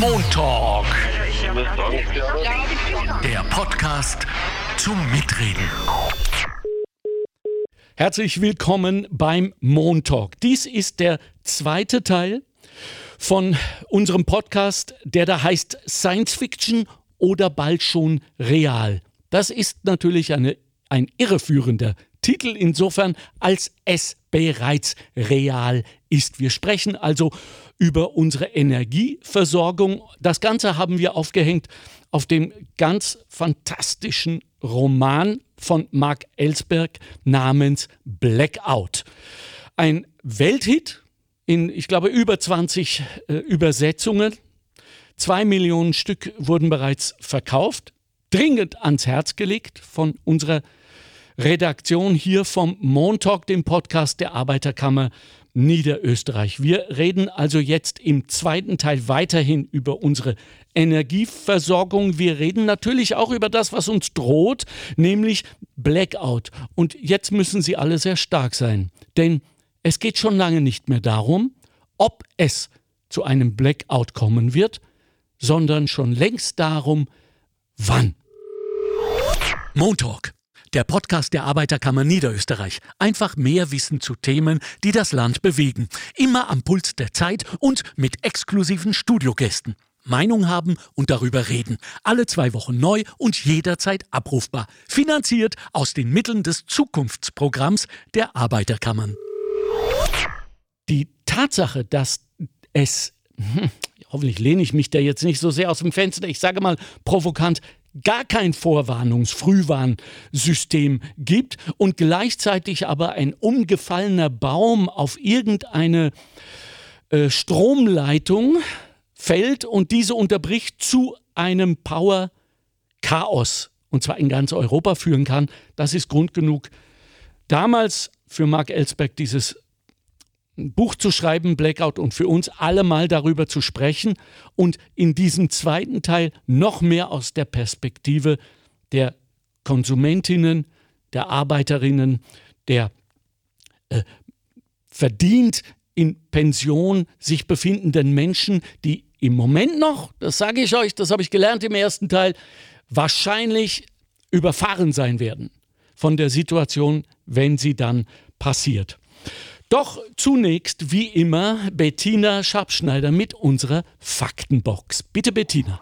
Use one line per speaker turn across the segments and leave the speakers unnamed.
Montalk. Der Podcast zum Mitreden.
Herzlich willkommen beim Montalk. Dies ist der zweite Teil von unserem Podcast, der da heißt Science Fiction oder bald schon real. Das ist natürlich eine, ein irreführender Titel insofern, als es bereits real ist. Wir sprechen also über unsere Energieversorgung. Das Ganze haben wir aufgehängt auf dem ganz fantastischen Roman von Mark Ellsberg namens Blackout. Ein Welthit in, ich glaube, über 20 äh, Übersetzungen. Zwei Millionen Stück wurden bereits verkauft, dringend ans Herz gelegt von unserer Redaktion hier vom Montalk, dem Podcast der Arbeiterkammer Niederösterreich. Wir reden also jetzt im zweiten Teil weiterhin über unsere Energieversorgung. Wir reden natürlich auch über das, was uns droht, nämlich Blackout. Und jetzt müssen Sie alle sehr stark sein, denn es geht schon lange nicht mehr darum, ob es zu einem Blackout kommen wird, sondern schon längst darum, wann. Montalk der Podcast der Arbeiterkammer Niederösterreich. Einfach mehr Wissen zu Themen, die das Land bewegen. Immer am Puls der Zeit und mit exklusiven Studiogästen. Meinung haben und darüber reden. Alle zwei Wochen neu und jederzeit abrufbar. Finanziert aus den Mitteln des Zukunftsprogramms der Arbeiterkammern. Die Tatsache, dass es, hm, hoffentlich lehne ich mich da jetzt nicht so sehr aus dem Fenster, ich sage mal provokant, gar kein Vorwarnungs-, Frühwarnsystem gibt und gleichzeitig aber ein umgefallener Baum auf irgendeine äh, Stromleitung fällt und diese unterbricht zu einem Power-Chaos. Und zwar in ganz Europa führen kann, das ist Grund genug, damals für Mark Ellsberg dieses ein Buch zu schreiben, Blackout, und für uns alle mal darüber zu sprechen und in diesem zweiten Teil noch mehr aus der Perspektive der Konsumentinnen, der Arbeiterinnen, der äh, verdient in Pension sich befindenden Menschen, die im Moment noch, das sage ich euch, das habe ich gelernt im ersten Teil, wahrscheinlich überfahren sein werden von der Situation, wenn sie dann passiert. Doch zunächst, wie immer, Bettina Schabschneider mit unserer Faktenbox. Bitte, Bettina.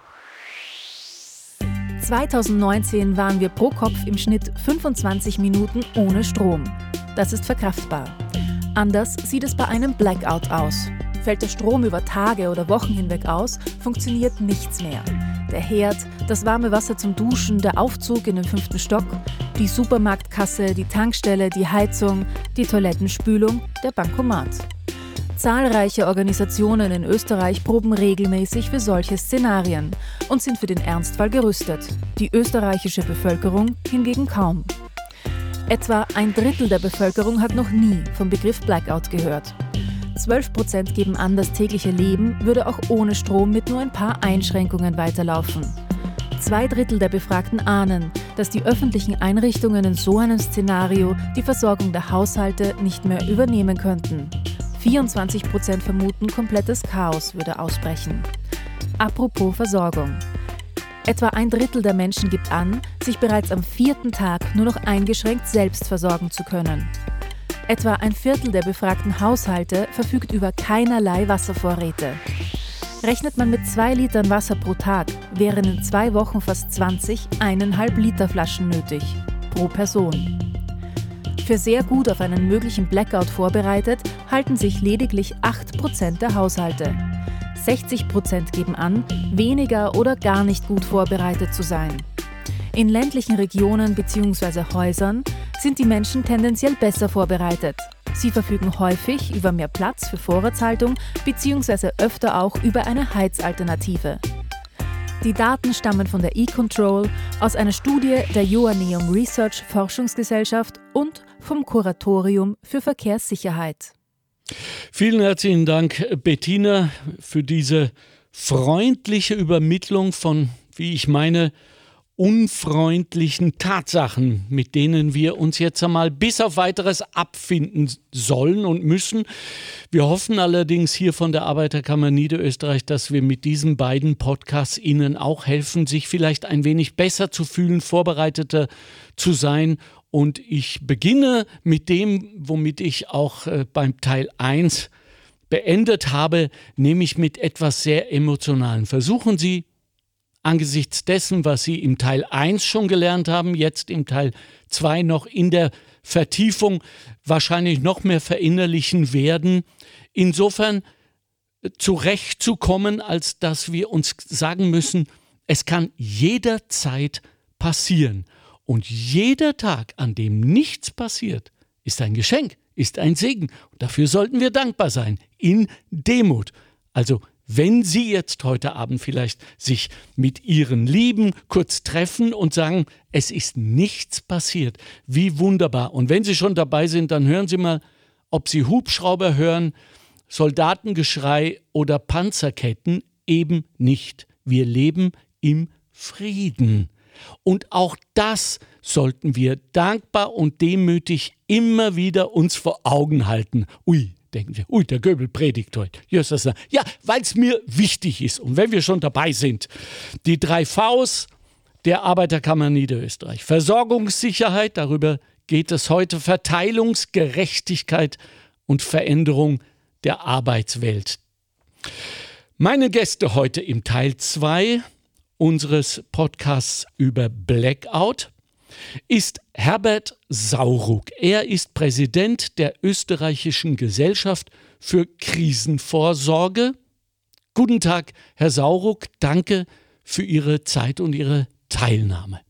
2019 waren wir pro Kopf im Schnitt 25 Minuten ohne Strom. Das ist verkraftbar. Anders sieht es bei einem Blackout aus. Fällt der Strom über Tage oder Wochen hinweg aus, funktioniert nichts mehr. Der Herd, das warme Wasser zum Duschen, der Aufzug in den fünften Stock, die Supermarktkasse, die Tankstelle, die Heizung, die Toilettenspülung, der Bankomat. Zahlreiche Organisationen in Österreich proben regelmäßig für solche Szenarien und sind für den Ernstfall gerüstet. Die österreichische Bevölkerung hingegen kaum. Etwa ein Drittel der Bevölkerung hat noch nie vom Begriff Blackout gehört. 12 Prozent geben an, das tägliche Leben würde auch ohne Strom mit nur ein paar Einschränkungen weiterlaufen. Zwei Drittel der Befragten ahnen, dass die öffentlichen Einrichtungen in so einem Szenario die Versorgung der Haushalte nicht mehr übernehmen könnten. 24 Prozent vermuten, komplettes Chaos würde ausbrechen. Apropos Versorgung. Etwa ein Drittel der Menschen gibt an, sich bereits am vierten Tag nur noch eingeschränkt selbst versorgen zu können. Etwa ein Viertel der befragten Haushalte verfügt über keinerlei Wasservorräte. Rechnet man mit zwei Litern Wasser pro Tag, wären in zwei Wochen fast 20 eineinhalb Liter Flaschen nötig, pro Person. Für sehr gut auf einen möglichen Blackout vorbereitet, halten sich lediglich 8% der Haushalte. 60% geben an, weniger oder gar nicht gut vorbereitet zu sein. In ländlichen Regionen bzw. Häusern sind die Menschen tendenziell besser vorbereitet. Sie verfügen häufig über mehr Platz für Vorratshaltung bzw. öfter auch über eine Heizalternative. Die Daten stammen von der eControl aus einer Studie der Joanneum Research Forschungsgesellschaft und vom Kuratorium für Verkehrssicherheit.
Vielen herzlichen Dank, Bettina, für diese freundliche Übermittlung von, wie ich meine, unfreundlichen Tatsachen, mit denen wir uns jetzt einmal bis auf weiteres abfinden sollen und müssen. Wir hoffen allerdings hier von der Arbeiterkammer Niederösterreich, dass wir mit diesen beiden Podcasts Ihnen auch helfen, sich vielleicht ein wenig besser zu fühlen, vorbereiteter zu sein. Und ich beginne mit dem, womit ich auch äh, beim Teil 1 beendet habe, nämlich mit etwas sehr Emotionalen. Versuchen Sie angesichts dessen, was Sie im Teil 1 schon gelernt haben, jetzt im Teil 2 noch in der Vertiefung wahrscheinlich noch mehr verinnerlichen werden. Insofern zurechtzukommen, als dass wir uns sagen müssen, es kann jederzeit passieren. Und jeder Tag, an dem nichts passiert, ist ein Geschenk, ist ein Segen. Und dafür sollten wir dankbar sein, in Demut. Also wenn Sie jetzt heute Abend vielleicht sich mit Ihren Lieben kurz treffen und sagen, es ist nichts passiert, wie wunderbar. Und wenn Sie schon dabei sind, dann hören Sie mal, ob Sie Hubschrauber hören, Soldatengeschrei oder Panzerketten, eben nicht. Wir leben im Frieden. Und auch das sollten wir dankbar und demütig immer wieder uns vor Augen halten. Ui, denken Sie, ui, der Göbel predigt heute. Ja, weil es mir wichtig ist. Und wenn wir schon dabei sind, die drei Vs der Arbeiterkammer Niederösterreich. Versorgungssicherheit, darüber geht es heute, Verteilungsgerechtigkeit und Veränderung der Arbeitswelt. Meine Gäste heute im Teil 2 unseres Podcasts über Blackout ist Herbert Sauruck. Er ist Präsident der österreichischen Gesellschaft für Krisenvorsorge. Guten Tag, Herr Sauruck. Danke für Ihre Zeit und Ihre Teilnahme.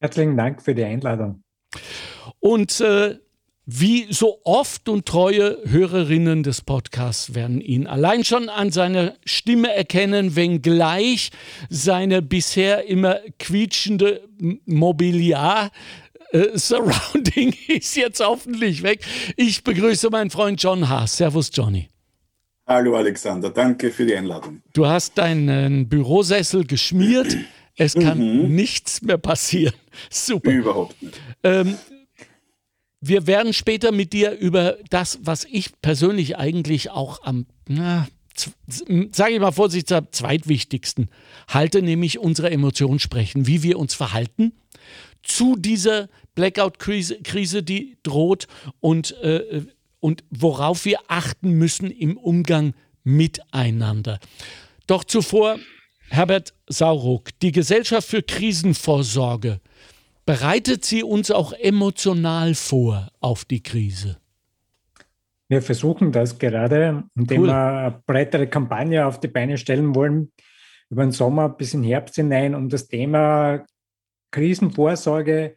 Herzlichen Dank für die Einladung.
Und äh, wie so oft und treue Hörerinnen des Podcasts werden ihn allein schon an seiner Stimme erkennen, wenngleich seine bisher immer quietschende Mobiliar äh, Surrounding ist jetzt hoffentlich weg. Ich begrüße meinen Freund John Haas. Servus, Johnny.
Hallo Alexander, danke für die Einladung.
Du hast deinen Bürosessel geschmiert. Es kann mhm. nichts mehr passieren. Super.
Überhaupt nicht.
Ähm, wir werden später mit dir über das, was ich persönlich eigentlich auch am, sage ich mal vorsichtshalber, zweitwichtigsten halte, nämlich unsere Emotionen sprechen, wie wir uns verhalten zu dieser Blackout-Krise, die droht und, äh, und worauf wir achten müssen im Umgang miteinander. Doch zuvor, Herbert Sauruck, die Gesellschaft für Krisenvorsorge Bereitet sie uns auch emotional vor auf die Krise?
Wir versuchen das gerade, indem cool. wir eine breitere Kampagne auf die Beine stellen wollen, über den Sommer bis in den Herbst hinein, um das Thema Krisenvorsorge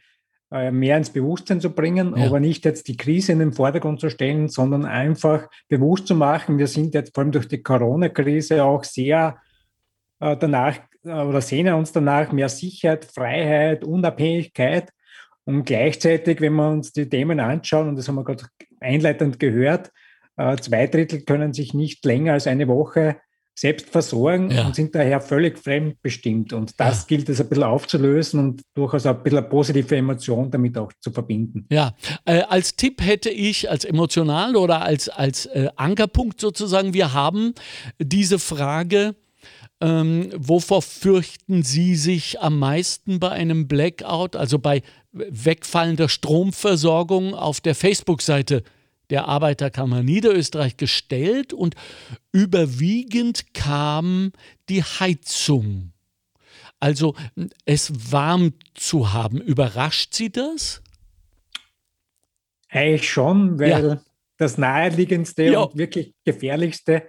äh, mehr ins Bewusstsein zu bringen, ja. aber nicht jetzt die Krise in den Vordergrund zu stellen, sondern einfach bewusst zu machen, wir sind jetzt vor allem durch die Corona-Krise auch sehr äh, danach oder sehnen uns danach mehr Sicherheit, Freiheit, Unabhängigkeit. Und gleichzeitig, wenn wir uns die Themen anschauen, und das haben wir gerade einleitend gehört, äh, zwei Drittel können sich nicht länger als eine Woche selbst versorgen ja. und sind daher völlig fremdbestimmt. Und das ja. gilt es ein bisschen aufzulösen und durchaus ein bisschen eine positive Emotion damit auch zu verbinden.
Ja, äh, als Tipp hätte ich, als emotional oder als, als äh, Ankerpunkt sozusagen, wir haben diese Frage, ähm, wovor fürchten Sie sich am meisten bei einem Blackout, also bei wegfallender Stromversorgung auf der Facebook-Seite der Arbeiterkammer Niederösterreich gestellt und überwiegend kam die Heizung. Also es warm zu haben. Überrascht Sie das?
Eigentlich schon, weil ja. das naheliegendste ja. und wirklich gefährlichste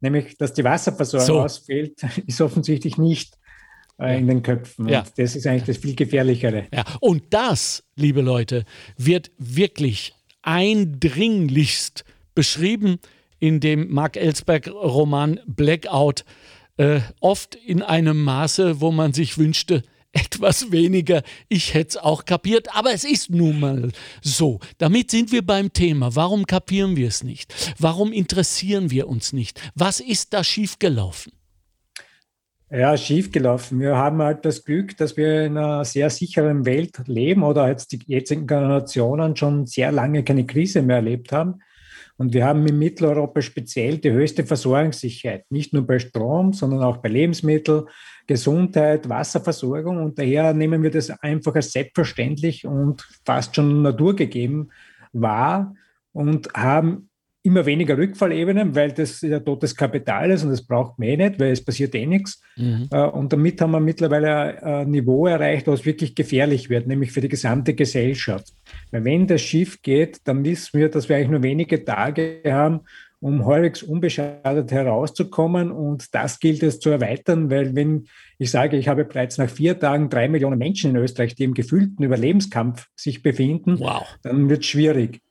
nämlich dass die Wasserversorgung so. ausfällt, ist offensichtlich nicht äh, in den Köpfen. Ja. Und das ist eigentlich das viel gefährlichere.
Ja. Und das, liebe Leute, wird wirklich eindringlichst beschrieben in dem Mark Ellsberg-Roman Blackout, äh, oft in einem Maße, wo man sich wünschte, etwas weniger. Ich hätte es auch kapiert, aber es ist nun mal so. Damit sind wir beim Thema. Warum kapieren wir es nicht? Warum interessieren wir uns nicht? Was ist da schiefgelaufen?
Ja, schief gelaufen. Wir haben halt das Glück, dass wir in einer sehr sicheren Welt leben oder jetzt die jetzigen Generationen schon sehr lange keine Krise mehr erlebt haben. Und wir haben in Mitteleuropa speziell die höchste Versorgungssicherheit, nicht nur bei Strom, sondern auch bei Lebensmitteln, Gesundheit, Wasserversorgung. Und daher nehmen wir das einfach als selbstverständlich und fast schon naturgegeben wahr und haben immer weniger Rückfallebenen, weil das ja totes Kapital ist und das braucht man eh nicht, weil es passiert eh nichts. Mhm. Äh, und damit haben wir mittlerweile ein Niveau erreicht, was wirklich gefährlich wird, nämlich für die gesamte Gesellschaft. Weil wenn das schief geht, dann wissen wir, dass wir eigentlich nur wenige Tage haben, um halbwegs unbeschadet herauszukommen. Und das gilt es zu erweitern, weil wenn ich sage, ich habe bereits nach vier Tagen drei Millionen Menschen in Österreich, die im gefühlten Überlebenskampf sich befinden, wow. dann wird es schwierig.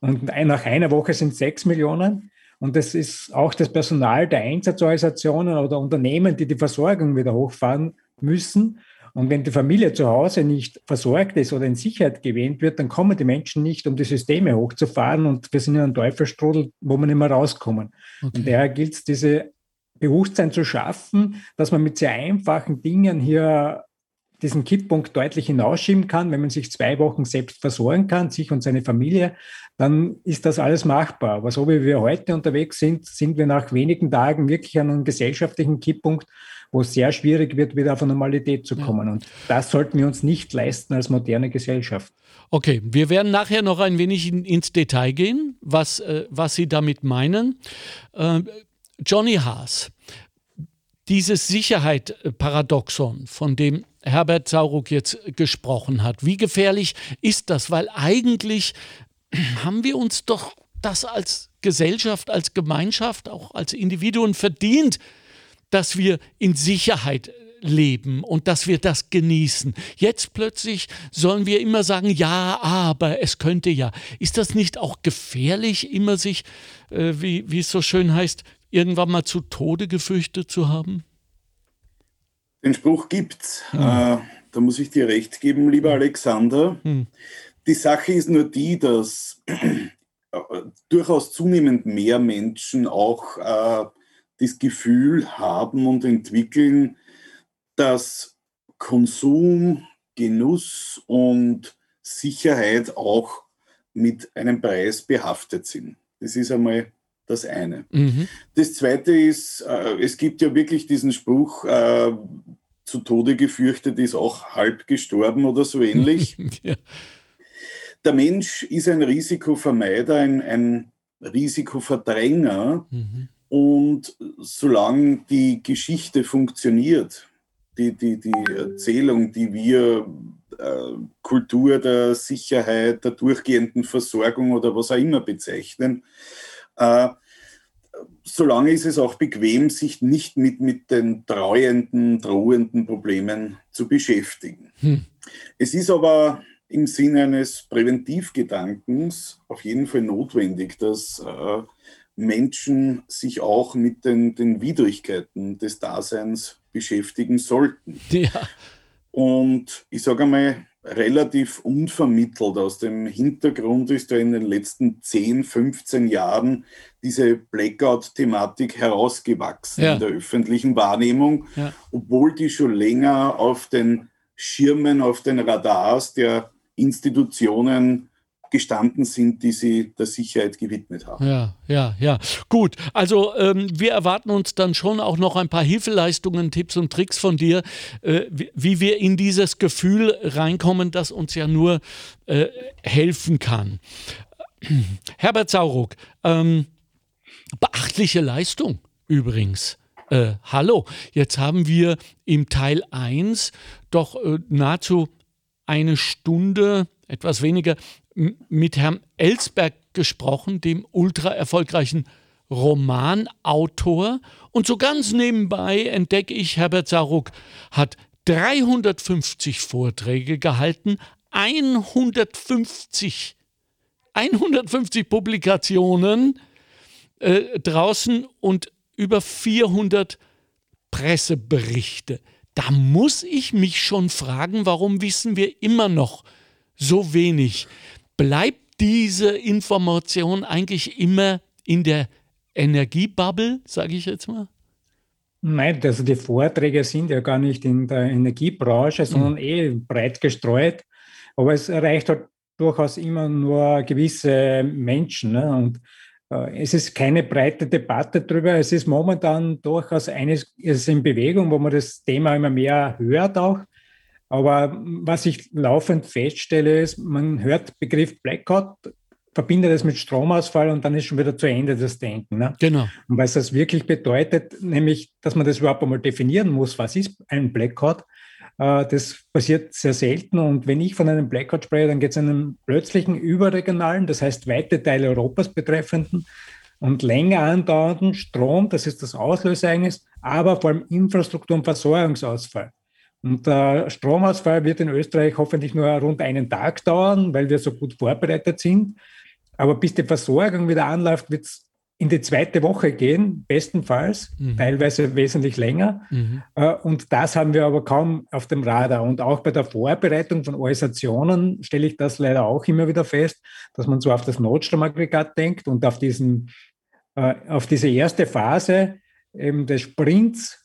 Und nach einer Woche sind sechs Millionen. Und das ist auch das Personal der Einsatzorganisationen oder Unternehmen, die die Versorgung wieder hochfahren müssen. Und wenn die Familie zu Hause nicht versorgt ist oder in Sicherheit gewähnt wird, dann kommen die Menschen nicht, um die Systeme hochzufahren. Und wir sind in einem Teufelstrudel, wo wir nicht mehr rauskommen. Okay. Und daher gilt es, diese Bewusstsein zu schaffen, dass man mit sehr einfachen Dingen hier diesen Kipppunkt deutlich hinausschieben kann, wenn man sich zwei Wochen selbst versorgen kann, sich und seine Familie, dann ist das alles machbar. Aber so wie wir heute unterwegs sind, sind wir nach wenigen Tagen wirklich an einem gesellschaftlichen Kipppunkt, wo es sehr schwierig wird, wieder auf eine Normalität zu kommen. Und das sollten wir uns nicht leisten als moderne Gesellschaft.
Okay, wir werden nachher noch ein wenig in, ins Detail gehen, was, äh, was Sie damit meinen. Äh, Johnny Haas, dieses Sicherheit-Paradoxon, von dem Herbert Sauruck jetzt gesprochen hat. Wie gefährlich ist das? Weil eigentlich haben wir uns doch das als Gesellschaft, als Gemeinschaft, auch als Individuen verdient, dass wir in Sicherheit leben und dass wir das genießen. Jetzt plötzlich sollen wir immer sagen, ja, aber es könnte ja. Ist das nicht auch gefährlich, immer sich, äh, wie, wie es so schön heißt, irgendwann mal zu Tode gefürchtet zu haben?
Den Spruch gibt's. Mhm. Äh, da muss ich dir recht geben, lieber hm. Alexander. Mhm. Die Sache ist nur die, dass äh, durchaus zunehmend mehr Menschen auch äh, das Gefühl haben und entwickeln, dass Konsum, Genuss und Sicherheit auch mit einem Preis behaftet sind. Das ist einmal das eine. Mhm. Das zweite ist, äh, es gibt ja wirklich diesen Spruch, äh, zu Tode gefürchtet ist auch halb gestorben oder so ähnlich. ja. Der Mensch ist ein Risikovermeider, ein, ein Risikoverdränger. Mhm. Und solange die Geschichte funktioniert, die, die, die Erzählung, die wir äh, Kultur der Sicherheit, der durchgehenden Versorgung oder was auch immer bezeichnen, äh, solange ist es auch bequem, sich nicht mit, mit den treuenden, drohenden Problemen zu beschäftigen. Hm. Es ist aber im Sinne eines Präventivgedankens auf jeden Fall notwendig, dass äh, Menschen sich auch mit den, den Widrigkeiten des Daseins beschäftigen sollten. Ja. Und ich sage einmal, relativ unvermittelt aus dem Hintergrund ist ja in den letzten 10, 15 Jahren diese Blackout-Thematik herausgewachsen ja. in der öffentlichen Wahrnehmung, ja. obwohl die schon länger auf den Schirmen, auf den Radars der Institutionen gestanden sind, die sie der Sicherheit gewidmet haben.
Ja, ja, ja. Gut, also ähm, wir erwarten uns dann schon auch noch ein paar Hilfeleistungen, Tipps und Tricks von dir, äh, wie, wie, wir in dieses Gefühl reinkommen, das uns ja nur äh, helfen kann. Herbert Sauruck, ähm, beachtliche Leistung übrigens. Äh, hallo, jetzt haben wir im Teil 1 doch äh, nahezu eine Stunde, etwas weniger, mit Herrn Ellsberg gesprochen, dem ultra erfolgreichen Romanautor. Und so ganz nebenbei entdecke ich, Herbert Saruk hat 350 Vorträge gehalten, 150, 150 Publikationen äh, draußen und über 400 Presseberichte. Da muss ich mich schon fragen, warum wissen wir immer noch so wenig bleibt diese Information eigentlich immer in der Energiebubble, sage ich jetzt mal?
Nein, also die Vorträge sind ja gar nicht in der Energiebranche, sondern mhm. eh breit gestreut. Aber es erreicht halt durchaus immer nur gewisse Menschen. Ne? Und äh, es ist keine breite Debatte darüber. Es ist momentan durchaus eines ist in Bewegung, wo man das Thema immer mehr hört auch. Aber was ich laufend feststelle, ist, man hört Begriff Blackout, verbindet es mit Stromausfall und dann ist schon wieder zu Ende das Denken. Ne?
Genau.
Und was das wirklich bedeutet, nämlich, dass man das überhaupt einmal definieren muss, was ist ein Blackout, äh, das passiert sehr selten. Und wenn ich von einem Blackout spreche, dann geht es einen plötzlichen überregionalen, das heißt weite Teile Europas betreffenden und länger andauernden Strom, das ist das Auslösereignis, aber vor allem Infrastruktur- und Versorgungsausfall. Und der Stromausfall wird in Österreich hoffentlich nur rund einen Tag dauern, weil wir so gut vorbereitet sind. Aber bis die Versorgung wieder anläuft, wird es in die zweite Woche gehen, bestenfalls, mhm. teilweise wesentlich länger. Mhm. Äh, und das haben wir aber kaum auf dem Radar. Und auch bei der Vorbereitung von Organisationen stelle ich das leider auch immer wieder fest, dass man so auf das Notstromaggregat denkt und auf, diesen, äh, auf diese erste Phase eben des Sprints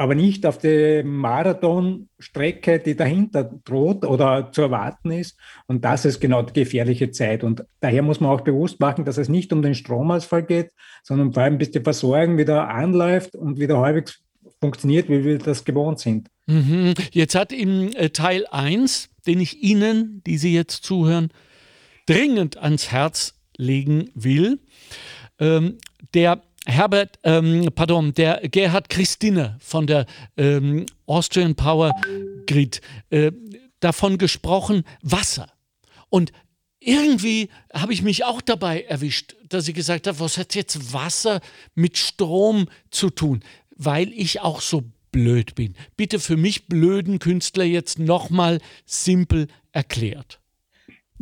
aber nicht auf die Marathonstrecke, die dahinter droht oder zu erwarten ist. Und das ist genau die gefährliche Zeit. Und daher muss man auch bewusst machen, dass es nicht um den Stromausfall geht, sondern vor allem, bis die Versorgung wieder anläuft und wieder halbwegs funktioniert, wie wir das gewohnt sind.
Mhm. Jetzt hat im äh, Teil 1, den ich Ihnen, die Sie jetzt zuhören, dringend ans Herz legen will, ähm, der Herbert, ähm, pardon, der Gerhard Christine von der ähm, Austrian Power Grid äh, davon gesprochen, Wasser. Und irgendwie habe ich mich auch dabei erwischt, dass ich gesagt habe, was hat jetzt Wasser mit Strom zu tun? Weil ich auch so blöd bin. Bitte für mich blöden Künstler jetzt nochmal simpel erklärt.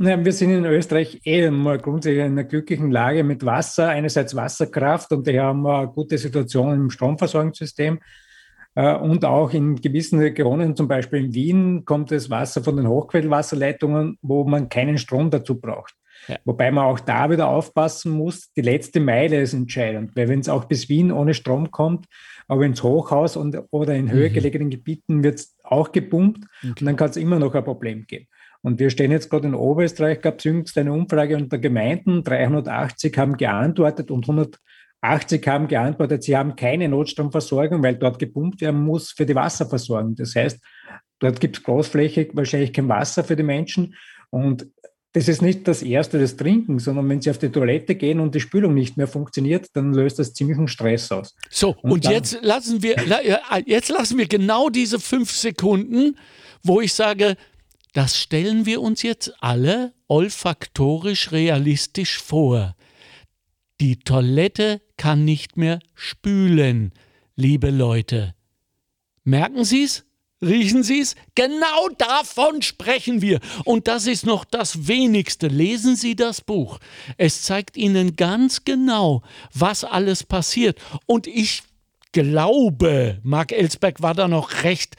Ja, wir sind in Österreich eh mal grundsätzlich in einer glücklichen Lage mit Wasser. Einerseits Wasserkraft und wir haben eine gute Situation im Stromversorgungssystem. Äh, und auch in gewissen Regionen, zum Beispiel in Wien, kommt das Wasser von den Hochquellwasserleitungen, wo man keinen Strom dazu braucht. Ja. Wobei man auch da wieder aufpassen muss, die letzte Meile ist entscheidend, weil wenn es auch bis Wien ohne Strom kommt, aber ins Hochhaus und, oder in höher mhm. gelegenen Gebieten wird es auch gepumpt okay. und dann kann es immer noch ein Problem geben. Und wir stehen jetzt gerade in Oberösterreich, gab es jüngst eine Umfrage unter Gemeinden, 380 haben geantwortet und 180 haben geantwortet, sie haben keine Notstromversorgung, weil dort gepumpt werden muss für die Wasserversorgung. Das heißt, dort gibt es großflächig wahrscheinlich kein Wasser für die Menschen. Und das ist nicht das erste, das Trinken, sondern wenn Sie auf die Toilette gehen und die Spülung nicht mehr funktioniert, dann löst das ziemlichen Stress aus.
So, und, und jetzt lassen wir, jetzt lassen wir genau diese fünf Sekunden, wo ich sage, das stellen wir uns jetzt alle olfaktorisch realistisch vor. Die Toilette kann nicht mehr spülen, liebe Leute. Merken Sie es? Riechen Sie es? Genau davon sprechen wir. Und das ist noch das Wenigste. Lesen Sie das Buch. Es zeigt Ihnen ganz genau, was alles passiert. Und ich glaube, Mark Ellsberg war da noch recht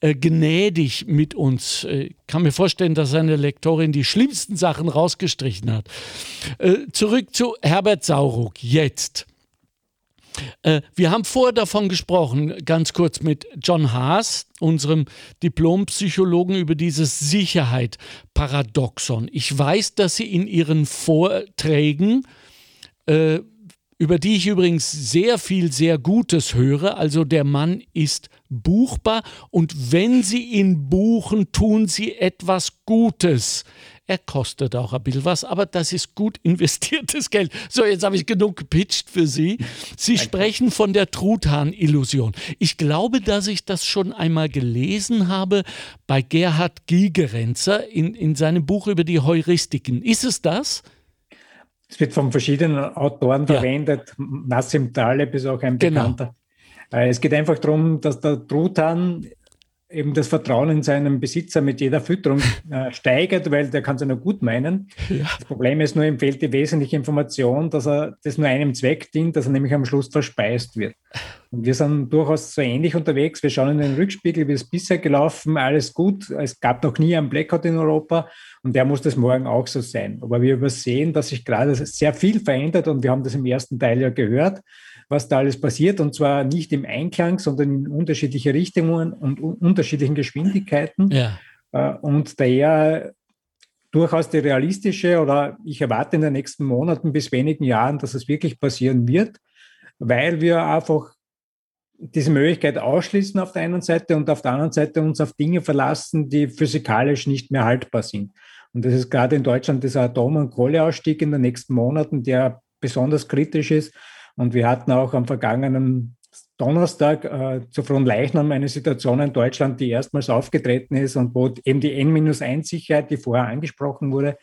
äh, gnädig mit uns. Ich äh, kann mir vorstellen, dass seine Lektorin die schlimmsten Sachen rausgestrichen hat. Äh, zurück zu Herbert Sauruck jetzt. Äh, wir haben vorher davon gesprochen, ganz kurz mit John Haas, unserem Diplompsychologen, über dieses Sicherheit-Paradoxon. Ich weiß, dass Sie in Ihren Vorträgen äh, über die ich übrigens sehr viel sehr Gutes höre. Also der Mann ist buchbar und wenn Sie ihn buchen, tun Sie etwas Gutes. Er kostet auch ein bisschen was, aber das ist gut investiertes Geld. So, jetzt habe ich genug gepitcht für Sie. Sie sprechen von der Truthahn-Illusion. Ich glaube, dass ich das schon einmal gelesen habe bei Gerhard Gigerenzer in, in seinem Buch über die Heuristiken. Ist es das?
Es wird von verschiedenen Autoren ja. verwendet. Nassim Taleb ist auch ein genau. bekannter. Äh, es geht einfach darum, dass der Truthahn eben das Vertrauen in seinen Besitzer mit jeder Fütterung äh, steigert, weil der kann es ja nur gut meinen. Ja. Das Problem ist nur, ihm fehlt die wesentliche Information, dass er das nur einem Zweck dient, dass er nämlich am Schluss verspeist wird. Und wir sind durchaus so ähnlich unterwegs. Wir schauen in den Rückspiegel, wie es bisher gelaufen, alles gut. Es gab noch nie einen Blackout in Europa und der muss das morgen auch so sein. Aber wir übersehen, dass sich gerade sehr viel verändert und wir haben das im ersten Teil ja gehört was da alles passiert und zwar nicht im Einklang, sondern in unterschiedliche Richtungen und unterschiedlichen Geschwindigkeiten. Ja. Äh, und daher durchaus die realistische oder ich erwarte in den nächsten Monaten bis wenigen Jahren, dass es wirklich passieren wird, weil wir einfach diese Möglichkeit ausschließen auf der einen Seite und auf der anderen Seite uns auf Dinge verlassen, die physikalisch nicht mehr haltbar sind. Und das ist gerade in Deutschland dieser Atom- und Kohleausstieg in den nächsten Monaten, der besonders kritisch ist. Und wir hatten auch am vergangenen Donnerstag äh, zu Fronleichnam eine Situation in Deutschland, die erstmals aufgetreten ist und wo eben die N-1-Sicherheit, die vorher angesprochen wurde,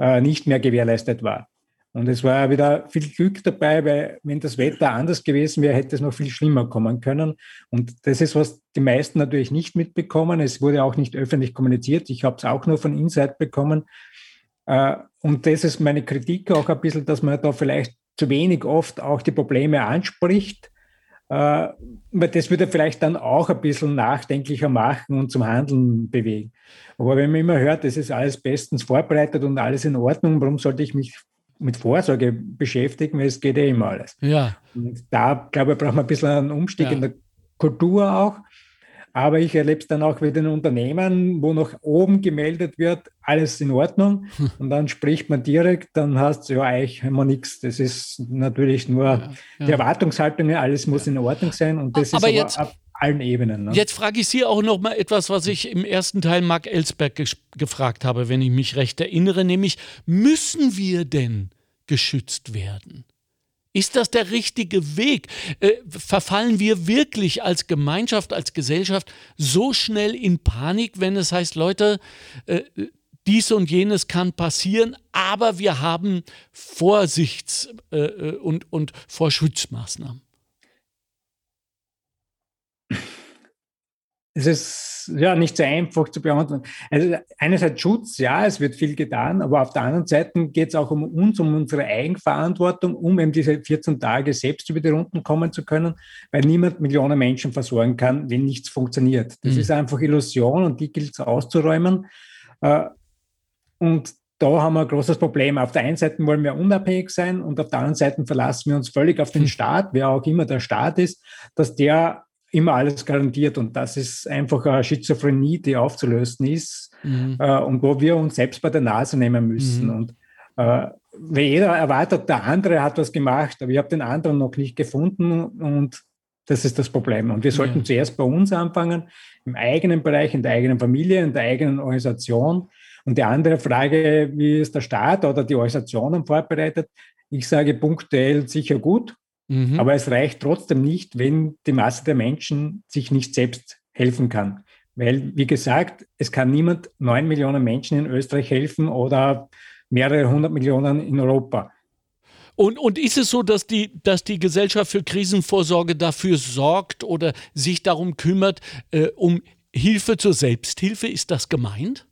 äh, nicht mehr gewährleistet war. Und es war wieder viel Glück dabei, weil wenn das Wetter anders gewesen wäre, hätte es noch viel schlimmer kommen können. Und das ist, was die meisten natürlich nicht mitbekommen. Es wurde auch nicht öffentlich kommuniziert. Ich habe es auch nur von Inside bekommen. Äh, und das ist meine Kritik auch ein bisschen, dass man da vielleicht zu wenig oft auch die Probleme anspricht. Äh, weil das würde vielleicht dann auch ein bisschen nachdenklicher machen und zum Handeln bewegen. Aber wenn man immer hört, das ist alles bestens vorbereitet und alles in Ordnung, warum sollte ich mich mit Vorsorge beschäftigen, weil es geht ja immer alles. Ja. Und da, glaube ich, braucht man ein bisschen einen Umstieg ja. in der Kultur auch. Aber ich erlebe es dann auch wieder in Unternehmen, wo nach oben gemeldet wird, alles in Ordnung. Hm. Und dann spricht man direkt, dann heißt es, ja, eigentlich haben wir nichts. Das ist natürlich nur ja, ja. die Erwartungshaltung, alles muss in Ordnung sein. Und das aber ist aber jetzt, ab allen Ebenen.
Ne? Jetzt frage ich Sie auch noch mal etwas, was ich im ersten Teil Mark Ellsberg gefragt habe, wenn ich mich recht erinnere, nämlich, müssen wir denn geschützt werden? Ist das der richtige Weg? Äh, verfallen wir wirklich als Gemeinschaft, als Gesellschaft so schnell in Panik, wenn es heißt, Leute, äh, dies und jenes kann passieren, aber wir haben Vorsichts- äh, äh und, und Vorschutzmaßnahmen?
Es ist ja nicht so einfach zu beantworten. Also einerseits Schutz, ja, es wird viel getan, aber auf der anderen Seite geht es auch um uns, um unsere Eigenverantwortung, um eben diese 14 Tage selbst über die Runden kommen zu können, weil niemand Millionen Menschen versorgen kann, wenn nichts funktioniert. Das mhm. ist einfach Illusion und die gilt es auszuräumen. Äh, und da haben wir ein großes Problem. Auf der einen Seite wollen wir unabhängig sein und auf der anderen Seite verlassen wir uns völlig auf den mhm. Staat, wer auch immer der Staat ist, dass der immer alles garantiert. Und das ist einfach eine Schizophrenie, die aufzulösen ist mhm. äh, und wo wir uns selbst bei der Nase nehmen müssen. Mhm. Und äh, weil jeder erwartet, der andere hat was gemacht, aber ich habe den anderen noch nicht gefunden und das ist das Problem. Und wir sollten ja. zuerst bei uns anfangen, im eigenen Bereich, in der eigenen Familie, in der eigenen Organisation. Und die andere Frage, wie ist der Staat oder die Organisationen vorbereitet? Ich sage punktuell sicher gut, Mhm. Aber es reicht trotzdem nicht, wenn die Masse der Menschen sich nicht selbst helfen kann. Weil, wie gesagt, es kann niemand neun Millionen Menschen in Österreich helfen oder mehrere hundert Millionen in Europa.
Und, und ist es so, dass die, dass die Gesellschaft für Krisenvorsorge dafür sorgt oder sich darum kümmert, äh, um Hilfe zur Selbsthilfe? Ist das gemeint?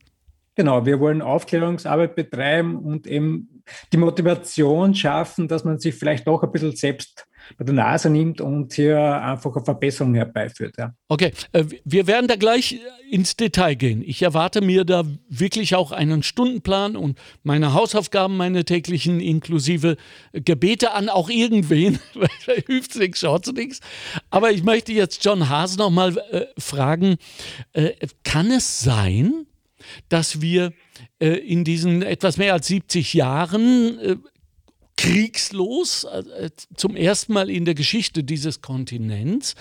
Genau, wir wollen Aufklärungsarbeit betreiben und eben die Motivation schaffen, dass man sich vielleicht doch ein bisschen selbst bei der Nase nimmt und hier einfach eine Verbesserung herbeiführt. Ja.
Okay, äh, wir werden da gleich ins Detail gehen. Ich erwarte mir da wirklich auch einen Stundenplan und meine Hausaufgaben, meine täglichen inklusive Gebete an auch irgendwen. da hilft nichts, schaut nichts. Aber ich möchte jetzt John Haas nochmal äh, fragen, äh, kann es sein, dass wir äh, in diesen etwas mehr als 70 Jahren äh, kriegslos, äh, zum ersten Mal in der Geschichte dieses Kontinents,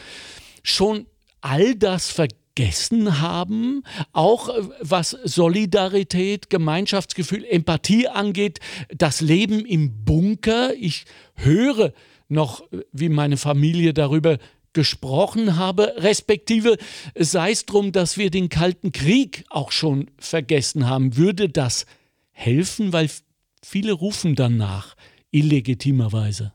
schon all das vergessen haben, auch äh, was Solidarität, Gemeinschaftsgefühl, Empathie angeht, das Leben im Bunker. Ich höre noch, äh, wie meine Familie darüber gesprochen habe, respektive sei es darum, dass wir den Kalten Krieg auch schon vergessen haben. Würde das helfen, weil viele rufen danach illegitimerweise?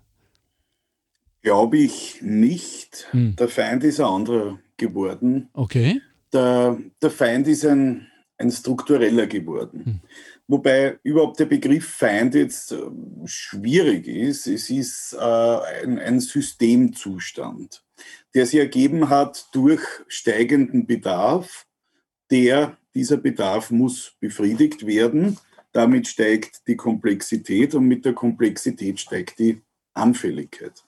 Glaube ich nicht. Hm. Der Feind ist ein anderer geworden.
Okay.
Der, der Feind ist ein, ein struktureller geworden. Hm. Wobei überhaupt der Begriff Feind jetzt äh, schwierig ist. Es ist äh, ein, ein Systemzustand, der sich ergeben hat durch steigenden Bedarf. Der, dieser Bedarf muss befriedigt werden. Damit steigt die Komplexität und mit der Komplexität steigt die Anfälligkeit.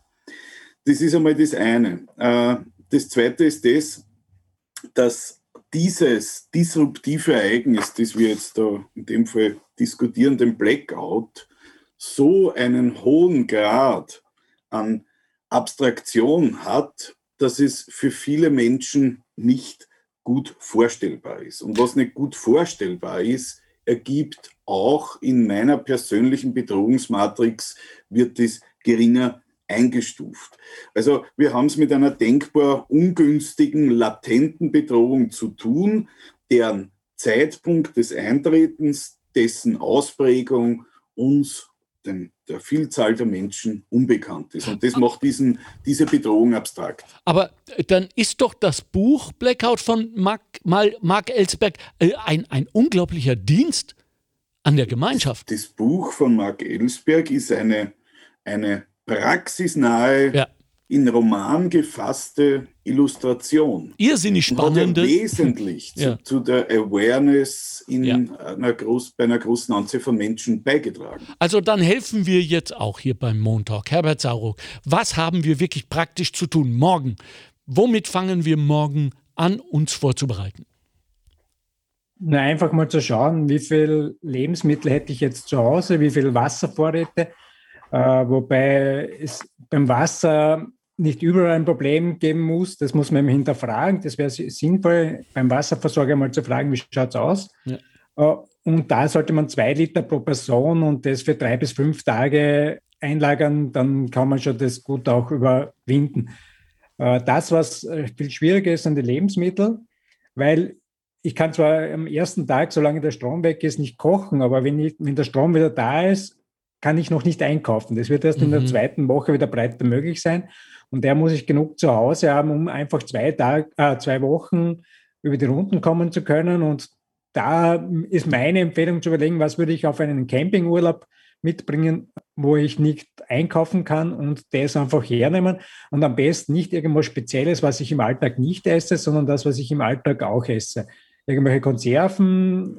Das ist einmal das eine. Äh, das zweite ist das, dass dieses disruptive Ereignis, das wir jetzt da in dem Fall diskutieren, den Blackout, so einen hohen Grad an Abstraktion hat, dass es für viele Menschen nicht gut vorstellbar ist. Und was nicht gut vorstellbar ist, ergibt auch in meiner persönlichen Bedrohungsmatrix, wird es geringer eingestuft. Also wir haben es mit einer denkbar ungünstigen, latenten Bedrohung zu tun, deren Zeitpunkt des Eintretens, dessen Ausprägung uns den, der Vielzahl der Menschen unbekannt ist. Und das macht diesen, diese Bedrohung abstrakt.
Aber äh, dann ist doch das Buch Blackout von Mark, Mark Ellsberg äh, ein, ein unglaublicher Dienst an der Gemeinschaft.
Das, Buch von Mark Ellsberg ist eine, eine praxisnahe, ja. in Roman gefasste Illustration.
Irrsinnig spannende.
Hat ja wesentlich ja. Zu, zu, der Awareness in ja. einer groß, bei einer großen Anzahl von Menschen beigetragen.
Also dann helfen wir jetzt auch hier beim Montag. Herbert Sauruck, was haben wir wirklich praktisch zu tun morgen? Womit fangen wir morgen an, uns vorzubereiten?
Na, einfach mal zu schauen, wie viel Lebensmittel hätte ich jetzt zu Hause, wie viel Wasservorräte äh, wobei es beim Wasser nicht überall ein Problem geben muss. Das muss man hinterfragen. Das wäre sinnvoll, beim Wasserversorger mal zu fragen, wie schaut es aus? Ja. Äh, und da sollte man zwei Liter pro Person und das für drei bis fünf Tage einlagern, dann kann man schon das gut auch überwinden. Äh, das, was viel schwieriger ist, sind die Lebensmittel, weil ich kann zwar am ersten Tag, solange der Strom weg ist, nicht kochen, aber wenn, ich, wenn der Strom wieder da ist, kann ich noch nicht einkaufen. Das wird erst mhm. in der mhm. zweiten Woche wieder breiter möglich sein. Und der muss ich genug zu Hause haben, um einfach zwei, Tag, äh, zwei Wochen über die Runden kommen zu können. Und da ist meine Empfehlung zu überlegen, was würde ich auf einen Campingurlaub mitbringen, wo ich nicht einkaufen kann und das einfach hernehmen. Und am besten nicht irgendwas Spezielles, was ich im Alltag nicht esse, sondern das, was ich im Alltag auch esse. Irgendwelche Konserven,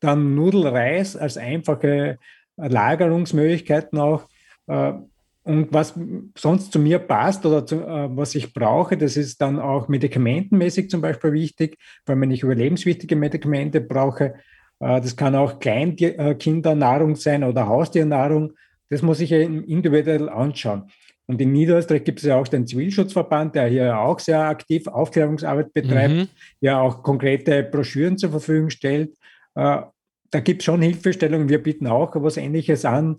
dann Nudelreis als einfache Lagerungsmöglichkeiten auch. Äh, und was sonst zu mir passt oder zu, äh, was ich brauche, das ist dann auch medikamentenmäßig zum Beispiel wichtig, weil wenn ich überlebenswichtige Medikamente brauche, äh, das kann auch Kleinkindernnahrung sein oder Haustiernahrung. Das muss ich individuell anschauen. Und in Niederösterreich gibt es ja auch den Zivilschutzverband, der hier auch sehr aktiv Aufklärungsarbeit betreibt, mhm. ja auch konkrete Broschüren zur Verfügung stellt da gibt es schon Hilfestellungen. Wir bieten auch was Ähnliches an.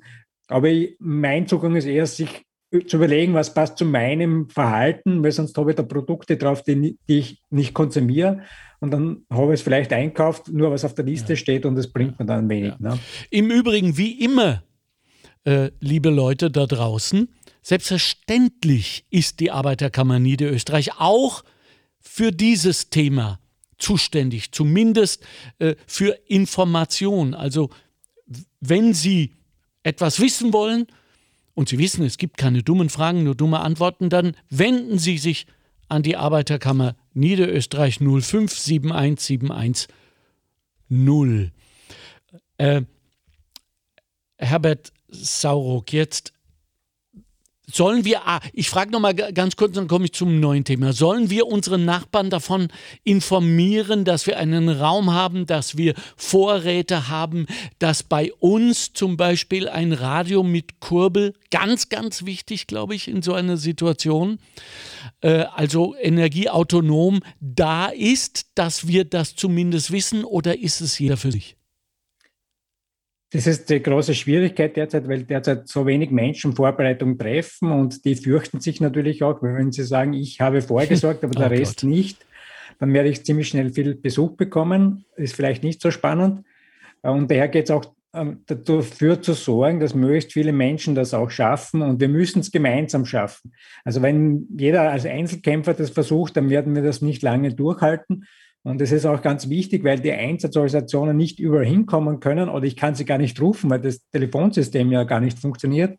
Aber ich, mein Zugang ist eher, sich zu überlegen, was passt zu meinem Verhalten, weil sonst habe ich da Produkte drauf, die, die ich nicht konsumiere. Und dann habe ich es vielleicht einkauft, nur was auf der Liste ja. steht und das bringt mir dann wenig. Ja. Ne?
Im Übrigen, wie immer, äh, liebe Leute da draußen, selbstverständlich ist die Arbeiterkammer Niederösterreich auch für dieses Thema zuständig, zumindest äh, für Information. Also wenn Sie etwas wissen wollen und Sie wissen, es gibt keine dummen Fragen, nur dumme Antworten, dann wenden Sie sich an die Arbeiterkammer Niederösterreich 0571710. Äh, Herbert Sauruck, jetzt Sollen wir, ah, ich frage nochmal ganz kurz, dann komme ich zum neuen Thema. Sollen wir unsere Nachbarn davon informieren, dass wir einen Raum haben, dass wir Vorräte haben, dass bei uns zum Beispiel ein Radio mit Kurbel, ganz, ganz wichtig, glaube ich, in so einer Situation, äh, also energieautonom da ist, dass wir das zumindest wissen oder ist es jeder für sich?
Das ist die große Schwierigkeit derzeit, weil derzeit so wenig Menschen Vorbereitung treffen und die fürchten sich natürlich auch, weil wenn sie sagen, ich habe vorgesorgt, aber oh der Rest Gott. nicht, dann werde ich ziemlich schnell viel Besuch bekommen. Ist vielleicht nicht so spannend. Und daher geht es auch ähm, dafür zu sorgen, dass möglichst viele Menschen das auch schaffen und wir müssen es gemeinsam schaffen. Also wenn jeder als Einzelkämpfer das versucht, dann werden wir das nicht lange durchhalten. Und das ist auch ganz wichtig, weil die Einsatzorganisationen nicht überall hinkommen können oder ich kann sie gar nicht rufen, weil das Telefonsystem ja gar nicht funktioniert,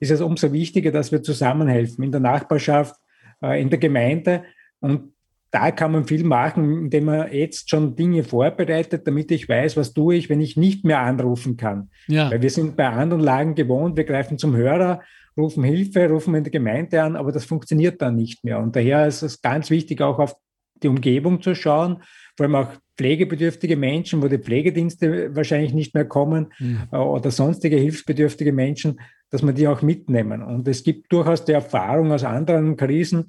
ist es umso wichtiger, dass wir zusammenhelfen in der Nachbarschaft, äh, in der Gemeinde. Und da kann man viel machen, indem man jetzt schon Dinge vorbereitet, damit ich weiß, was tue ich, wenn ich nicht mehr anrufen kann. Ja. Weil wir sind bei anderen Lagen gewohnt, wir greifen zum Hörer, rufen Hilfe, rufen in der Gemeinde an, aber das funktioniert dann nicht mehr. Und daher ist es ganz wichtig, auch auf die Umgebung zu schauen, vor allem auch pflegebedürftige Menschen, wo die Pflegedienste wahrscheinlich nicht mehr kommen mhm. oder sonstige hilfsbedürftige Menschen, dass man die auch mitnehmen. Und es gibt durchaus die Erfahrung aus anderen Krisen,